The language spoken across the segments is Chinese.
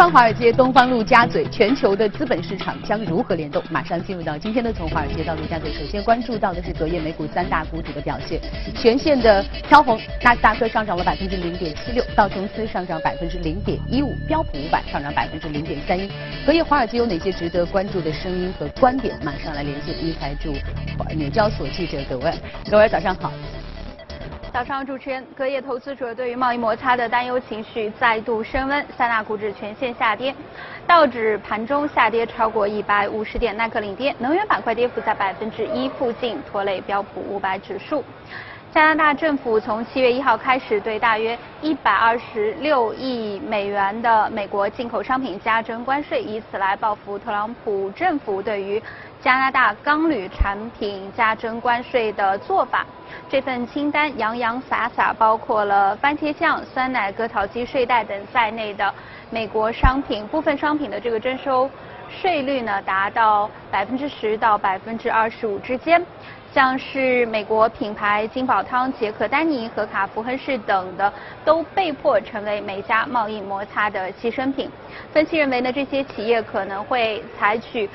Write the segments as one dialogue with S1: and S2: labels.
S1: 方华尔街，东方陆家嘴，全球的资本市场将如何联动？马上进入到今天的从华尔街到陆家嘴。首先关注到的是隔夜美股三大股指的表现，全线的飘红，纳斯达克上涨了百分之零点七六，道琼斯上涨百分之零点一五，标普五百上涨百分之零点三一。隔夜华尔街有哪些值得关注的声音和观点？马上来连线一财驻纽交所记者葛威，葛威早上好。
S2: 早上，主持人，隔夜投资者对于贸易摩擦的担忧情绪再度升温，三大股指全线下跌，道指盘中下跌超过一百五十点，耐克领跌，能源板块跌幅在百分之一附近，拖累标普五百指数。加拿大政府从七月一号开始对大约一百二十六亿美元的美国进口商品加征关税，以此来报复特朗普政府对于加拿大钢铝产品加征关税的做法。这份清单洋洋洒洒包括了番茄酱、酸奶、割草机、睡袋等在内的美国商品，部分商品的这个征收税率呢达到百分之十到百分之二十五之间。像是美国品牌金宝汤、杰克丹尼和卡夫亨氏等的，都被迫成为美加贸易摩擦的牺牲品。分析认为呢，这些企业可能会采取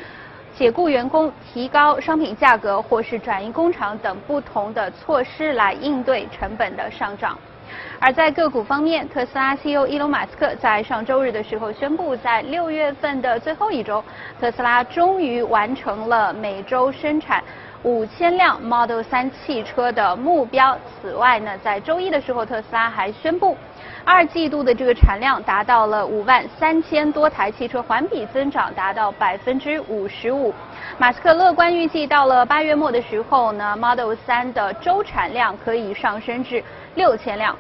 S2: 解雇员工、提高商品价格或是转移工厂等不同的措施来应对成本的上涨。而在个股方面，特斯拉 CEO 伊隆马斯克在上周日的时候宣布，在六月份的最后一周，特斯拉终于完成了每周生产。五千辆 Model 3汽车的目标。此外呢，在周一的时候，特斯拉还宣布，二季度的这个产量达到了五万三千多台汽车，环比增长达到百分之五十五。马斯克乐观预计，到了八月末的时候呢，Model 3的周产量可以上升至六千辆。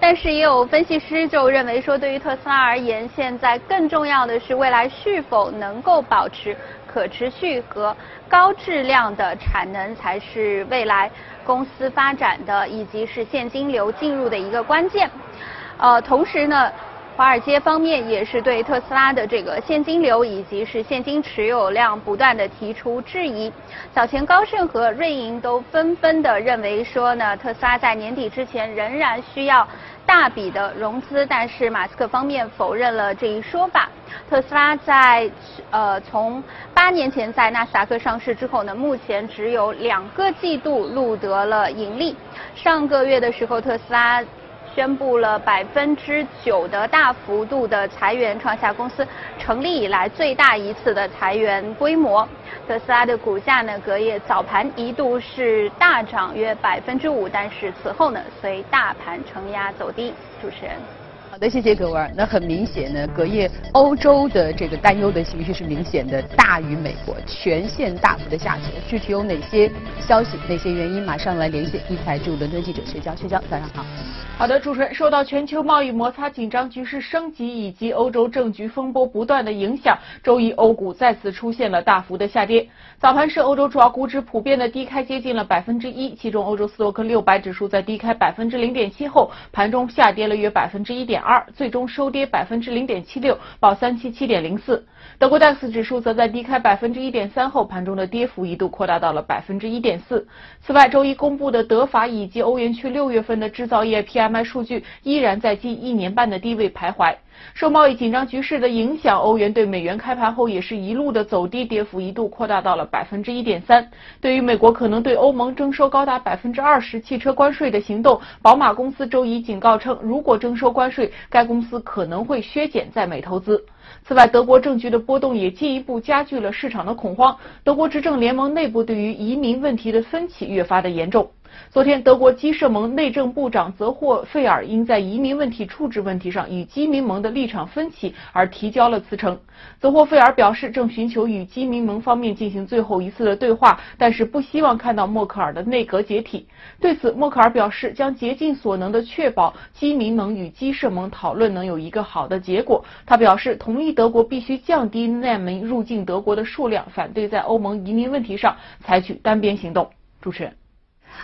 S2: 但是也有分析师就认为说，对于特斯拉而言，现在更重要的是未来是否能够保持可持续和高质量的产能，才是未来公司发展的以及是现金流进入的一个关键。呃，同时呢。华尔街方面也是对特斯拉的这个现金流以及是现金持有量不断的提出质疑。早前高盛和瑞银都纷纷的认为说呢，特斯拉在年底之前仍然需要大笔的融资，但是马斯克方面否认了这一说法。特斯拉在呃从八年前在纳斯达克上市之后呢，目前只有两个季度录得了盈利。上个月的时候，特斯拉。宣布了百分之九的大幅度的裁员，创下公司成立以来最大一次的裁员规模。特斯拉的股价呢，隔夜早盘一度是大涨约百分之五，但是此后呢，随大盘承压走低。主持人。
S1: 好的，谢谢各位。那很明显呢，隔夜欧洲的这个担忧的情绪是明显的大于美国，全线大幅的下跌。具体有哪些消息、哪些原因？马上来连线一财驻伦敦记者薛娇。薛娇，早上好。
S3: 好的，主持人，受到全球贸易摩擦紧张局势升级以及欧洲政局风波不断的影响，周一欧股再次出现了大幅的下跌。早盘是，欧洲主要股指普遍的低开接近了百分之一，其中欧洲斯托克六百指数在低开百分之零点七后，盘中下跌了约百分之一点二，最终收跌百分之零点七六，报三七七点零四。德国 DAX 指数则在低开百分之一点三后，盘中的跌幅一度扩大到了百分之一点四。此外，周一公布的德法以及欧元区六月份的制造业 PMI。数据依然在近一年半的低位徘徊。受贸易紧张局势的影响，欧元对美元开盘后也是一路的走低，跌幅一度扩大到了百分之一点三。对于美国可能对欧盟征收高达百分之二十汽车关税的行动，宝马公司周一警告称，如果征收关税，该公司可能会削减在美投资。此外，德国政局的波动也进一步加剧了市场的恐慌。德国执政联盟内部对于移民问题的分歧越发的严重。昨天，德国基社盟内政部长泽霍费尔因在移民问题处置问题上与基民盟的立场分歧而提交了辞呈。泽霍费尔表示，正寻求与基民盟方面进行最后一次的对话，但是不希望看到默克尔的内阁解体。对此，默克尔表示将竭尽所能的确保基民盟与基社盟讨论能有一个好的结果。他表示同意德国必须降低难民入境德国的数量，反对在欧盟移民问题上采取单边行动。主持人。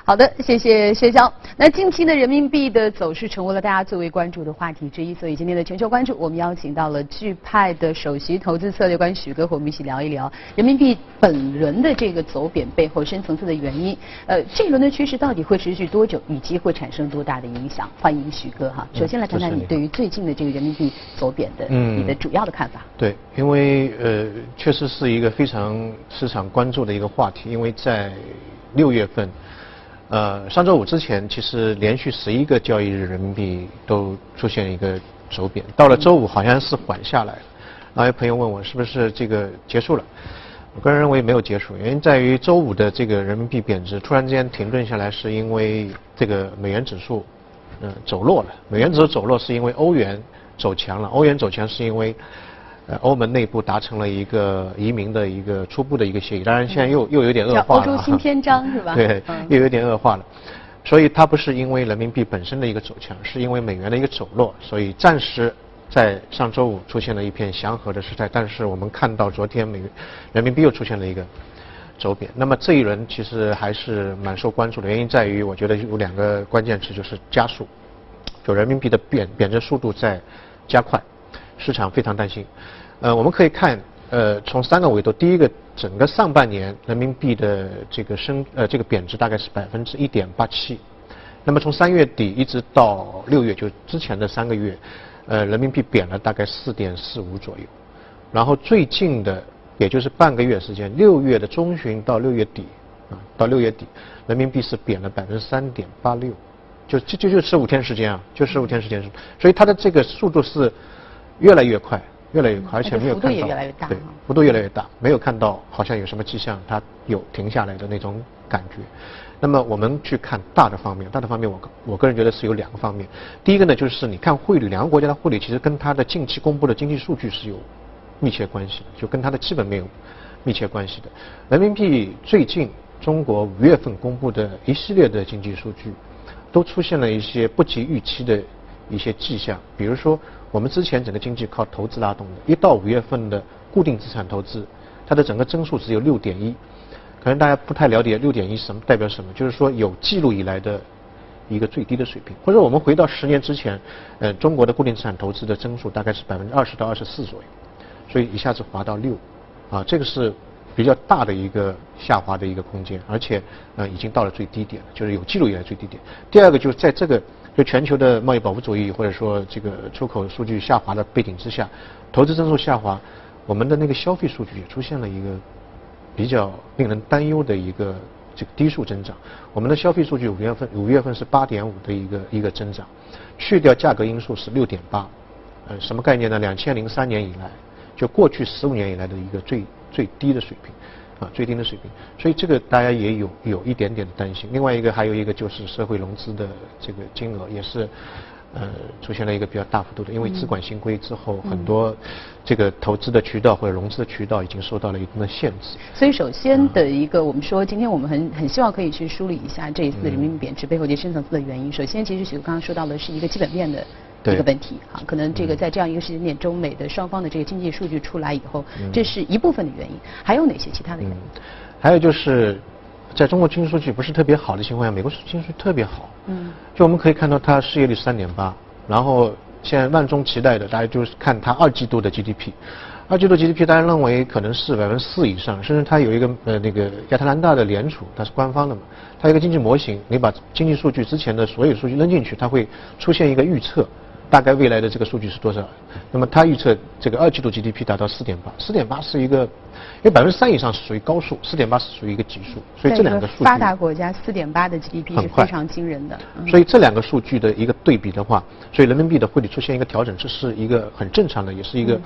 S1: 好的，谢谢薛娇。那近期的人民币的走势成为了大家最为关注的话题之一，所以今天的全球关注，我们邀请到了钜派的首席投资策略官许哥和我们一起聊一聊人民币本轮的这个走贬背后深层次的原因。呃，这一轮的趋势到底会持续多久，以及会产生多大的影响？欢迎许哥哈。首先来谈谈你对于最近的这个人民币走贬的嗯你的主要的看法。
S4: 对，因为呃，确实是一个非常市场关注的一个话题，因为在六月份。呃，上周五之前，其实连续十一个交易日人民币都出现一个走贬，到了周五好像是缓下来了。然后有朋友问我是不是这个结束了？我个人认为没有结束，原因在于周五的这个人民币贬值突然之间停顿下来，是因为这个美元指数嗯走弱了。美元指数走弱是因为欧元走强了，欧元走强是因为。呃，欧盟内部达成了一个移民的一个初步的一个协议，当然现在又又有点恶化了。
S1: 欧洲新篇章是吧？
S4: 对，又有点恶化了。所以它不是因为人民币本身的一个走强，是因为美元的一个走弱，所以暂时在上周五出现了一片祥和的时态。但是我们看到昨天美人民币又出现了一个走贬，那么这一轮其实还是蛮受关注的，原因在于我觉得有两个关键词，就是加速，就人民币的贬贬值速度在加快。市场非常担心，呃，我们可以看，呃，从三个维度，第一个，整个上半年人民币的这个升，呃，这个贬值大概是百分之一点八七，那么从三月底一直到六月，就之前的三个月，呃，人民币贬了大概四点四五左右，然后最近的，也就是半个月时间，六月的中旬到六月底，啊，到六月底，人民币是贬了百分之三点八六，就就就就十五天时间啊，就十五天时间，所以它的这个速度是。越来越快，越来越快，而且没有看到，
S1: 对，
S4: 幅度越来越大，没有看到好像有什么迹象，它有停下来的那种感觉。那么我们去看大的方面，大的方面，我我个人觉得是有两个方面。第一个呢，就是你看汇率，两个国家的汇率其实跟它的近期公布的经济数据是有密切关系的，就跟它的基本面有密切关系的。人民币最近中国五月份公布的一系列的经济数据，都出现了一些不及预期的一些迹象，比如说。我们之前整个经济靠投资拉动的，一到五月份的固定资产投资，它的整个增速只有六点一，可能大家不太了解六点一什么代表什么，就是说有记录以来的一个最低的水平。或者我们回到十年之前，呃，中国的固定资产投资的增速大概是百分之二十到二十四左右，所以一下子滑到六，啊，这个是比较大的一个下滑的一个空间，而且呃已经到了最低点了，就是有记录以来最低点。第二个就是在这个。就全球的贸易保护主义，或者说这个出口数据下滑的背景之下，投资增速下滑，我们的那个消费数据也出现了一个比较令人担忧的一个这个低速增长。我们的消费数据五月份五月份是八点五的一个一个增长，去掉价格因素是六点八，呃，什么概念呢？两千零三年以来，就过去十五年以来的一个最最低的水平。啊，最低的水平，所以这个大家也有有一点点的担心。另外一个还有一个就是社会融资的这个金额也是，呃，出现了一个比较大幅度的，因为资管新规之后，很多这个投资的渠道或者融资的渠道已经受到了一定的限制。
S1: 所以首先的一个，我们说今天我们很很希望可以去梳理一下这一次人民币贬值背后一些深层次的原因。首先，其实许哥刚刚说到的是一个基本面的。一个问题啊，可能这个在这样一个时间点，中美的双方的这个经济数据出来以后，这是一部分的原因。还有哪些其他的原因？
S4: 还有就是，在中国经济数据不是特别好的情况下，美国经济数据特别好。嗯。就我们可以看到，它失业率三点八，然后现在万众期待的，大家就是看它二季度的 GDP。二季度 GDP，大家认为可能是百分之四以上，甚至它有一个呃那个亚特兰大的联储，它是官方的嘛，它有一个经济模型，你把经济数据之前的所有数据扔进去，它会出现一个预测。大概未来的这个数据是多少？那么他预测这个二季度 GDP 达到四点八，四点八是一个，因为百分之三以上是属于高数，四点八是属于一个级数，所以这两个数据
S1: 发达国家四点八的 GDP 是非常惊人的。
S4: 所以这两个数据的一个对比的话，所以人民币的汇率出现一个调整，这是一个很正常的，也是一个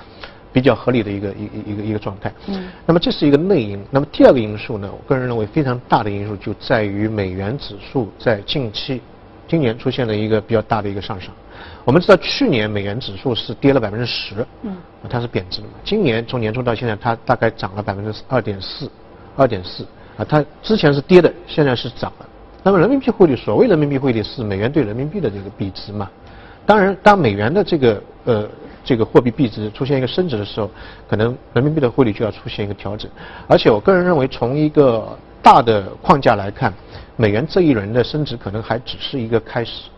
S4: 比较合理的一个一一一个一个状态。嗯。那么这是一个内因。那么第二个因素呢？我个人认为非常大的因素就在于美元指数在近期今年出现了一个比较大的一个上涨。我们知道去年美元指数是跌了百分之十，嗯，它是贬值的嘛。今年从年初到现在，它大概涨了百分之二点四，二点四啊，它之前是跌的，现在是涨了。那么人民币汇率，所谓人民币汇率是美元对人民币的这个比值嘛。当然，当美元的这个呃这个货币币值出现一个升值的时候，可能人民币的汇率就要出现一个调整。而且我个人认为，从一个大的框架来看，美元这一轮的升值可能还只是一个开始，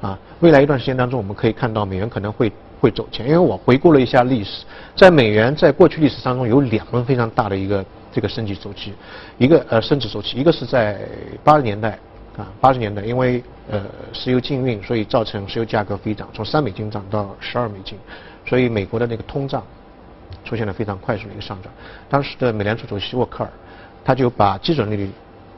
S4: 啊，未来一段时间当中，我们可以看到美元可能会会走强，因为我回顾了一下历史，在美元在过去历史当中有两轮非常大的一个这个升级周期，一个呃升值周期，一个是在八十年代啊八十年代，因为呃石油禁运，所以造成石油价格飞涨，从三美金涨到十二美金，所以美国的那个通胀出现了非常快速的一个上涨，当时的美联储主席沃克尔。他就把基准利率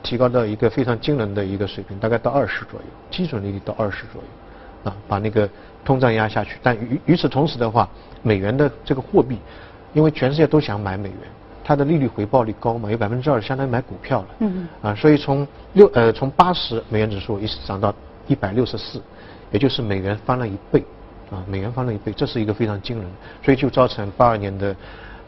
S4: 提高到一个非常惊人的一个水平，大概到二十左右，基准利率到二十左右，啊，把那个通胀压下去。但与与此同时的话，美元的这个货币，因为全世界都想买美元，它的利率回报率高嘛，有百分之二，相当于买股票了。嗯啊，所以从六呃从八十美元指数一直涨到一百六十四，也就是美元翻了一倍，啊，美元翻了一倍，这是一个非常惊人，所以就造成八二年的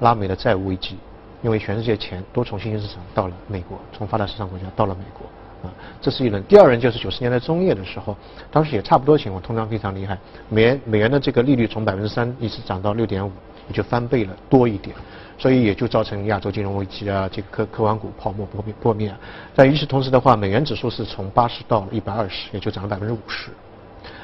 S4: 拉美的债务危机。因为全世界钱都从新兴市场到了美国，从发达市场国家到了美国，啊，这是一轮。第二轮就是九十年代中叶的时候，当时也差不多情况，通胀非常厉害，美元美元的这个利率从百分之三一直涨到六点五，也就翻倍了多一点，所以也就造成亚洲金融危机啊，这个科科网股泡沫破灭破灭。但与此同时的话，美元指数是从八十到一百二十，也就涨了百分之五十。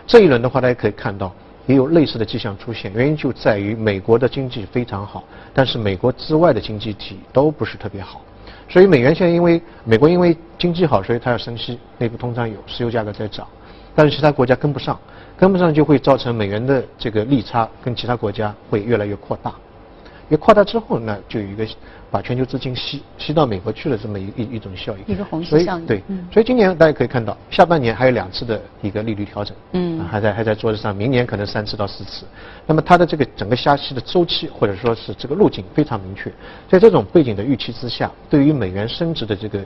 S4: 这一轮的话，大家可以看到。也有类似的迹象出现，原因就在于美国的经济非常好，但是美国之外的经济体都不是特别好，所以美元现在因为美国因为经济好，所以它要升息，内部通胀有，石油价格在涨，但是其他国家跟不上，跟不上就会造成美元的这个利差跟其他国家会越来越扩大。因为扩大之后呢，就有一个把全球资金吸吸到美国去了这么一一一种效应。
S1: 一个虹吸效应。
S4: 对，所以今年大家可以看到，下半年还有两次的一个利率调整，嗯，还在还在桌子上，明年可能三次到四次。那么它的这个整个加息的周期或者说是这个路径非常明确，在这种背景的预期之下，对于美元升值的这个。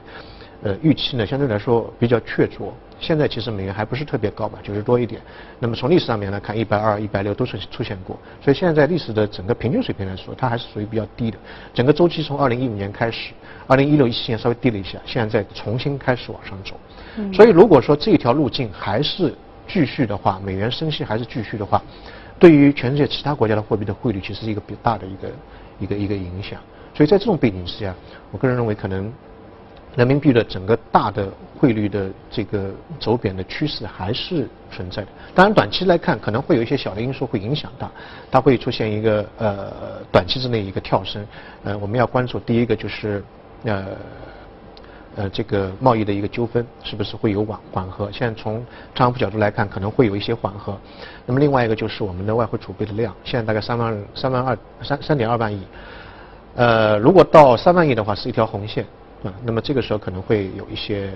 S4: 呃，预期呢相对来说比较确凿。现在其实美元还不是特别高吧，九十多一点。那么从历史上面来看，一百二、一百六都是出现过。所以现在在历史的整个平均水平来说，它还是属于比较低的。整个周期从二零一五年开始，二零一六、一七年稍微低了一下，现在再重新开始往上走。所以如果说这条路径还是继续的话，美元升息还是继续的话，对于全世界其他国家的货币的汇率，其实是一个比较大的一个一个一个影响。所以在这种背景之下，我个人认为可能。人民币的整个大的汇率的这个走贬的趋势还是存在的。当然，短期来看可能会有一些小的因素会影响它，它会出现一个呃短期之内一个跳升。呃，我们要关注第一个就是呃呃这个贸易的一个纠纷是不是会有缓缓和？现在从特朗普角度来看，可能会有一些缓和。那么另外一个就是我们的外汇储备的量，现在大概三万三万二三三点二万亿。呃，如果到三万亿的话，是一条红线。啊，那么这个时候可能会有一些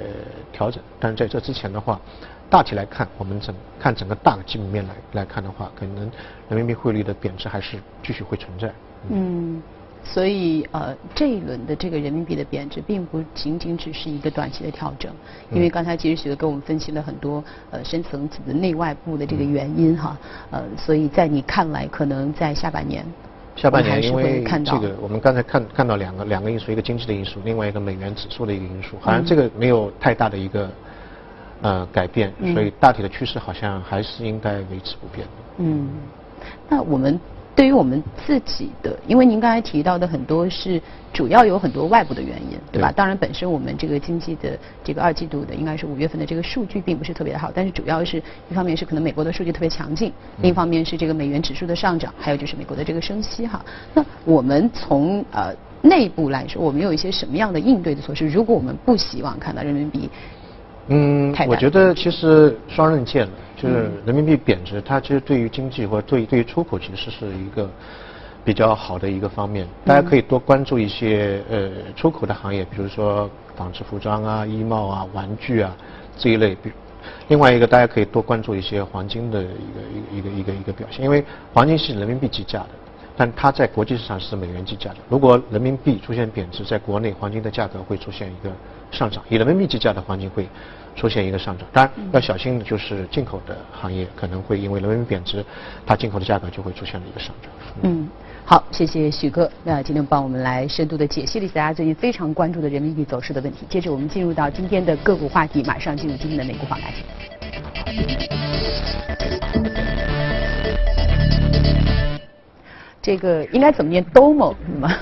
S4: 调整，但是在这之前的话，大体来看，我们整看整个大的基本面来来看的话，可能人民币汇率的贬值还是继续会存在。
S1: 嗯，所以呃，这一轮的这个人民币的贬值，并不仅仅只是一个短期的调整，因为刚才其实许哥给我们分析了很多呃深层次的内外部的这个原因哈，呃，所以在你看来，可能在下半年。
S4: 下半年因为这个，我们刚才看看到两个两个因素，一个经济的因素，另外一个美元指数的一个因素，好像这个没有太大的一个呃改变，所以大体的趋势好像还是应该维持不变的。
S1: 嗯，那我们。对于我们自己的，因为您刚才提到的很多是主要有很多外部的原因，对吧？当然，本身我们这个经济的这个二季度的应该是五月份的这个数据并不是特别的好，但是主要是一方面是可能美国的数据特别强劲，另一方面是这个美元指数的上涨，还有就是美国的这个升息哈。那我们从呃内部来说，我们有一些什么样的应对的措施？如果我们不希望看到人民币，
S4: 嗯，我觉得其实双刃剑了。就是人民币贬值，它其实对于经济或者对对于出口其实是一个比较好的一个方面。大家可以多关注一些呃出口的行业，比如说纺织服装啊、衣帽啊、玩具啊这一类。比另外一个，大家可以多关注一些黄金的一个一个一个一个一个表现，因为黄金是人民币计价的，但它在国际市场是美元计价的。如果人民币出现贬值，在国内黄金的价格会出现一个上涨，以人民币计价的黄金会。出现一个上涨，当然要小心的就是进口的行业可能会因为人民币贬值，它进口的价格就会出现了一个上涨。
S1: 嗯，好，谢谢许哥，那今天帮我们来深度的解析了一下大家最近非常关注的人民币走势的问题。接着我们进入到今天的个股话题，马上进入今天的美股访谈。这个应该怎么念？Domo 吗？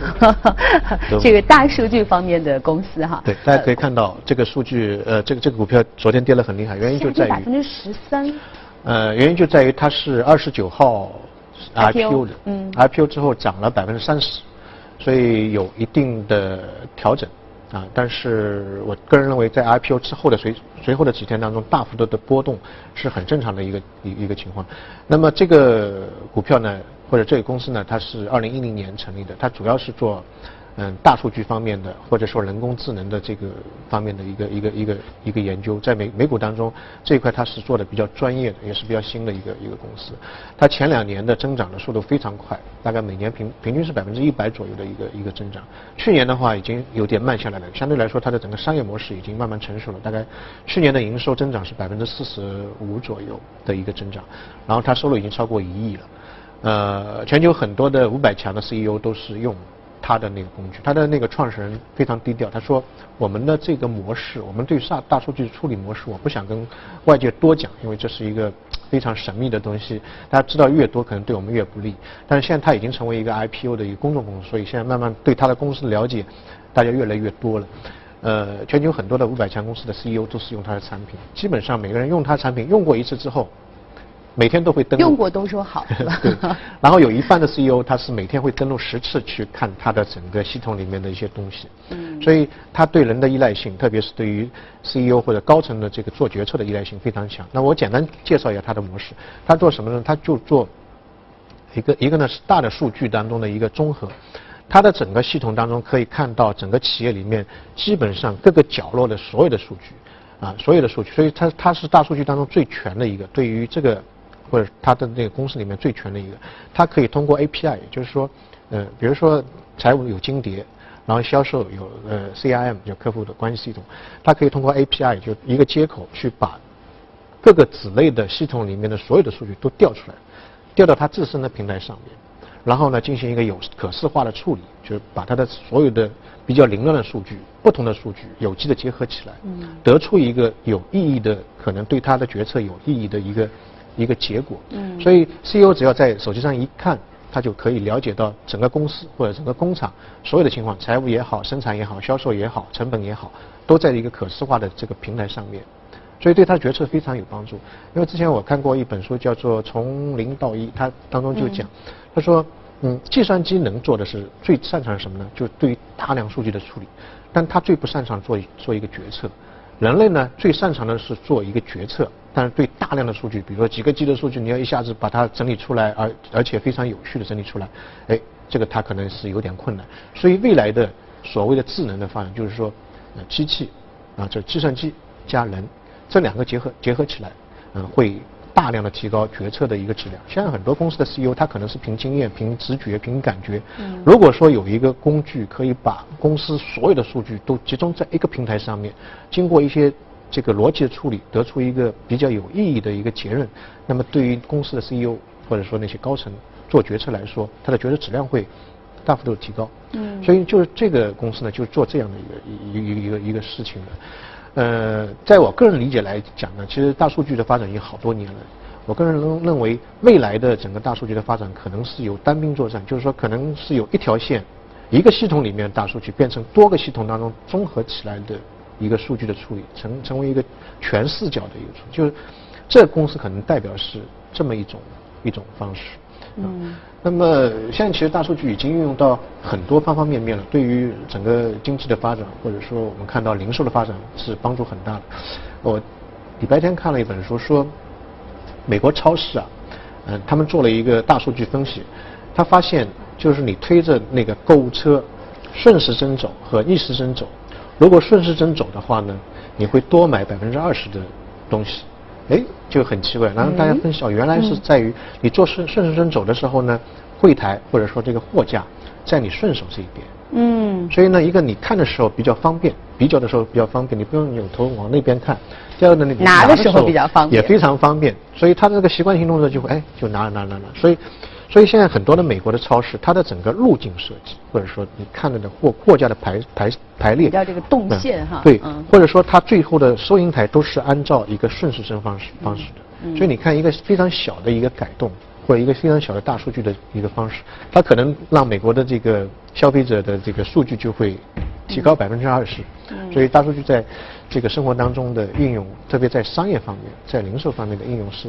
S1: 这个大数据方面的公司哈。
S4: 对，大家可以看到这个数据，呃，这个这个股票昨天跌得很厉害，原因就在于
S1: 百分之十三。
S4: 呃，原因就在于它是二十九号 IPO 的，嗯，IPO 之后涨了百分之三十，所以有一定的调整。啊，但是我个人认为，在 IPO 之后的随随后的几天当中，大幅度的波动是很正常的一个一一个情况。那么这个股票呢，或者这个公司呢，它是二零一零年成立的，它主要是做。嗯，大数据方面的，或者说人工智能的这个方面的一个一个一个一个研究，在美美股当中这一块它是做的比较专业的，也是比较新的一个一个公司。它前两年的增长的速度非常快，大概每年平平均是百分之一百左右的一个一个增长。去年的话已经有点慢下来了，相对来说它的整个商业模式已经慢慢成熟了。大概去年的营收增长是百分之四十五左右的一个增长，然后它收入已经超过一亿了。呃，全球很多的五百强的 CEO 都是用。他的那个工具，他的那个创始人非常低调。他说：“我们的这个模式，我们对大大数据处理模式，我不想跟外界多讲，因为这是一个非常神秘的东西。大家知道越多，可能对我们越不利。但是现在他已经成为一个 IPO 的一个公众公司，所以现在慢慢对他的公司了解，大家越来越多了。呃，全球很多的五百强公司的 CEO 都是用他的产品，基本上每个人用他产品用过一次之后。”每天都会登录，
S1: 用过都说好。
S4: 对，然后有一半的 CEO 他是每天会登录十次去看他的整个系统里面的一些东西。嗯。所以他对人的依赖性，特别是对于 CEO 或者高层的这个做决策的依赖性非常强。那我简单介绍一下他的模式。他做什么呢？他就做一个一个呢是大的数据当中的一个综合。他的整个系统当中可以看到整个企业里面基本上各个角落的所有的数据啊，所有的数据。所以它它是大数据当中最全的一个。对于这个。或者他的那个公司里面最全的一个，它可以通过 API，也就是说，呃，比如说财务有金蝶，然后销售有呃 CRM，就客户的关系系统，它可以通过 API 就一个接口去把各个子类的系统里面的所有的数据都调出来，调到它自身的平台上面，然后呢进行一个有可视化的处理，就是把它的所有的比较凌乱的数据、不同的数据有机的结合起来，得出一个有意义的，可能对他的决策有意义的一个。一个结果，嗯，所以 CEO 只要在手机上一看，他就可以了解到整个公司或者整个工厂所有的情况，财务也好，生产也好，销售也好，成本也好，都在一个可视化的这个平台上面，所以对他的决策非常有帮助。因为之前我看过一本书叫做《从零到一》，它当中就讲，他说，嗯，计算机能做的是最擅长什么呢？就对于大量数据的处理，但他最不擅长做做一个决策。人类呢，最擅长的是做一个决策。但是对大量的数据，比如说几个 G 的数据，你要一下子把它整理出来，而而且非常有序的整理出来，哎，这个它可能是有点困难。所以未来的所谓的智能的发展，就是说，机器啊，这计算机加人这两个结合结合起来，嗯，会大量的提高决策的一个质量。现在很多公司的 CEO，他可能是凭经验、凭直觉、凭感觉。嗯。如果说有一个工具可以把公司所有的数据都集中在一个平台上面，经过一些这个逻辑的处理，得出一个比较有意义的一个结论，那么对于公司的 CEO 或者说那些高层做决策来说，他的决策质量会大幅度提高。嗯。所以就是这个公司呢，就是做这样的一个一一一个一个事情的。呃，在我个人理解来讲呢，其实大数据的发展已经好多年了。我个人认认为，未来的整个大数据的发展可能是有单兵作战，就是说可能是有一条线，一个系统里面大数据变成多个系统当中综合起来的。一个数据的处理，成成为一个全视角的一个处理，就是这公司可能代表是这么一种一种方式。嗯。那么现在其实大数据已经运用到很多方方面面了，对于整个经济的发展，或者说我们看到零售的发展是帮助很大的。我礼拜天看了一本书，说美国超市啊，嗯，他们做了一个大数据分析，他发现就是你推着那个购物车顺时针走和逆时针走。如果顺时针走的话呢，你会多买百分之二十的东西，哎，就很奇怪。然后大家分析哦，原来是在于你做顺顺时针走的时候呢，柜台或者说这个货架在你顺手这一边。嗯。所以呢，一个你看的时候比较方便，比较的时候比较方便，你不用扭头往那边看。第二个呢，你
S1: 拿的时候比较方
S4: 便，也非常方便。所以他的这个习惯性动作就会哎，就拿拿拿拿。所以。所以现在很多的美国的超市，它的整个路径设计，或者说你看到的货货架的排排排列，
S1: 叫这个动线哈，
S4: 对，或者说它最后的收银台都是按照一个顺时针方式方式的。所以你看一个非常小的一个改动，或者一个非常小的大数据的一个方式，它可能让美国的这个消费者的这个数据就会提高百分之二十。所以大数据在这个生活当中的应用，特别在商业方面，在零售方面的应用是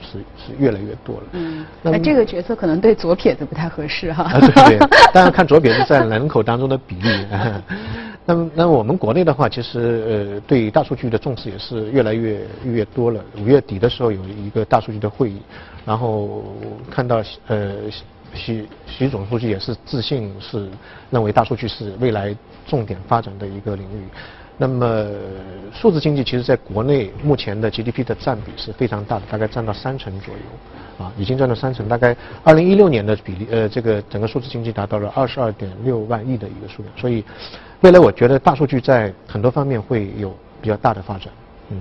S4: 是是越来越多了。
S1: 嗯，那这个角色可能对左撇子不太合适哈。
S4: 啊，对对，当然看左撇子在人口当中的比例。那么，那我们国内的话，其实呃，对大数据的重视也是越来越越多了。五月底的时候有一个大数据的会议，然后看到呃习习总书记也是自信是认为大数据是未来重点发展的一个领域。那么，数字经济其实在国内目前的 GDP 的占比是非常大的，大概占到三成左右，啊，已经占到三成。大概二零一六年的比例，呃，这个整个数字经济达到了二十二点六万亿的一个数量。所以，未来我觉得大数据在很多方面会有比较大的发展，嗯。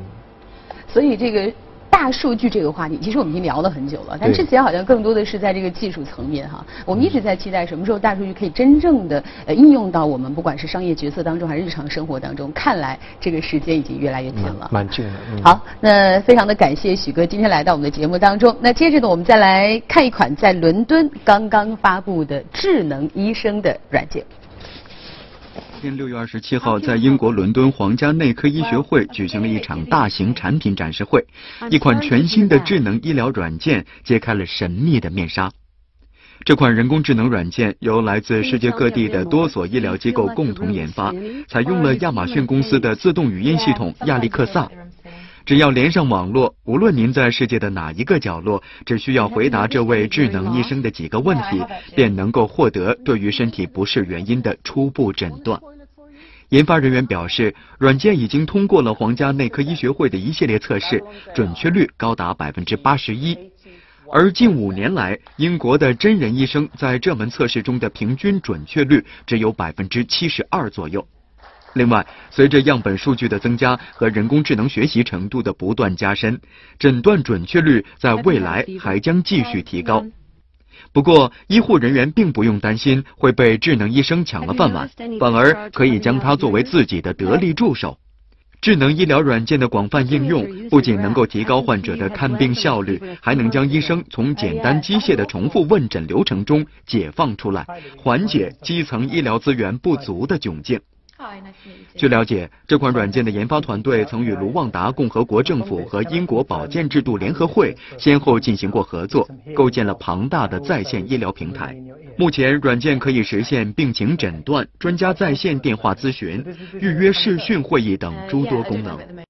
S1: 所以这个。大数据这个话题，其实我们已经聊了很久了，但之前好像更多的是在这个技术层面哈。我们一直在期待什么时候大数据可以真正的呃应用到我们不管是商业决策当中还是日常生活当中。看来这个时间已经越来越近了。
S4: 蛮近的。
S1: 好，那非常的感谢许哥今天来到我们的节目当中。那接着呢，我们再来看一款在伦敦刚刚发布的智能医生的软件。
S5: 天六月二十七号，在英国伦敦皇家内科医学会举行了一场大型产品展示会，一款全新的智能医疗软件揭开了神秘的面纱。这款人工智能软件由来自世界各地的多所医疗机构共同研发，采用了亚马逊公司的自动语音系统亚历克萨。只要连上网络，无论您在世界的哪一个角落，只需要回答这位智能医生的几个问题，便能够获得对于身体不适原因的初步诊断。研发人员表示，软件已经通过了皇家内科医学会的一系列测试，准确率高达百分之八十一。而近五年来，英国的真人医生在这门测试中的平均准确率只有百分之七十二左右。另外，随着样本数据的增加和人工智能学习程度的不断加深，诊断准确率在未来还将继续提高。不过，医护人员并不用担心会被智能医生抢了饭碗，反而可以将它作为自己的得力助手。智能医疗软件的广泛应用，不仅能够提高患者的看病效率，还能将医生从简单机械的重复问诊流程中解放出来，缓解基层医疗资源不足的窘境。据了解，这款软件的研发团队曾与卢旺达共和国政府和英国保健制度联合会先后进行过合作，构建了庞大的在线医疗平台。目前，软件可以实现病情诊断、专家在线电话咨询、预约视讯会议等诸多功能。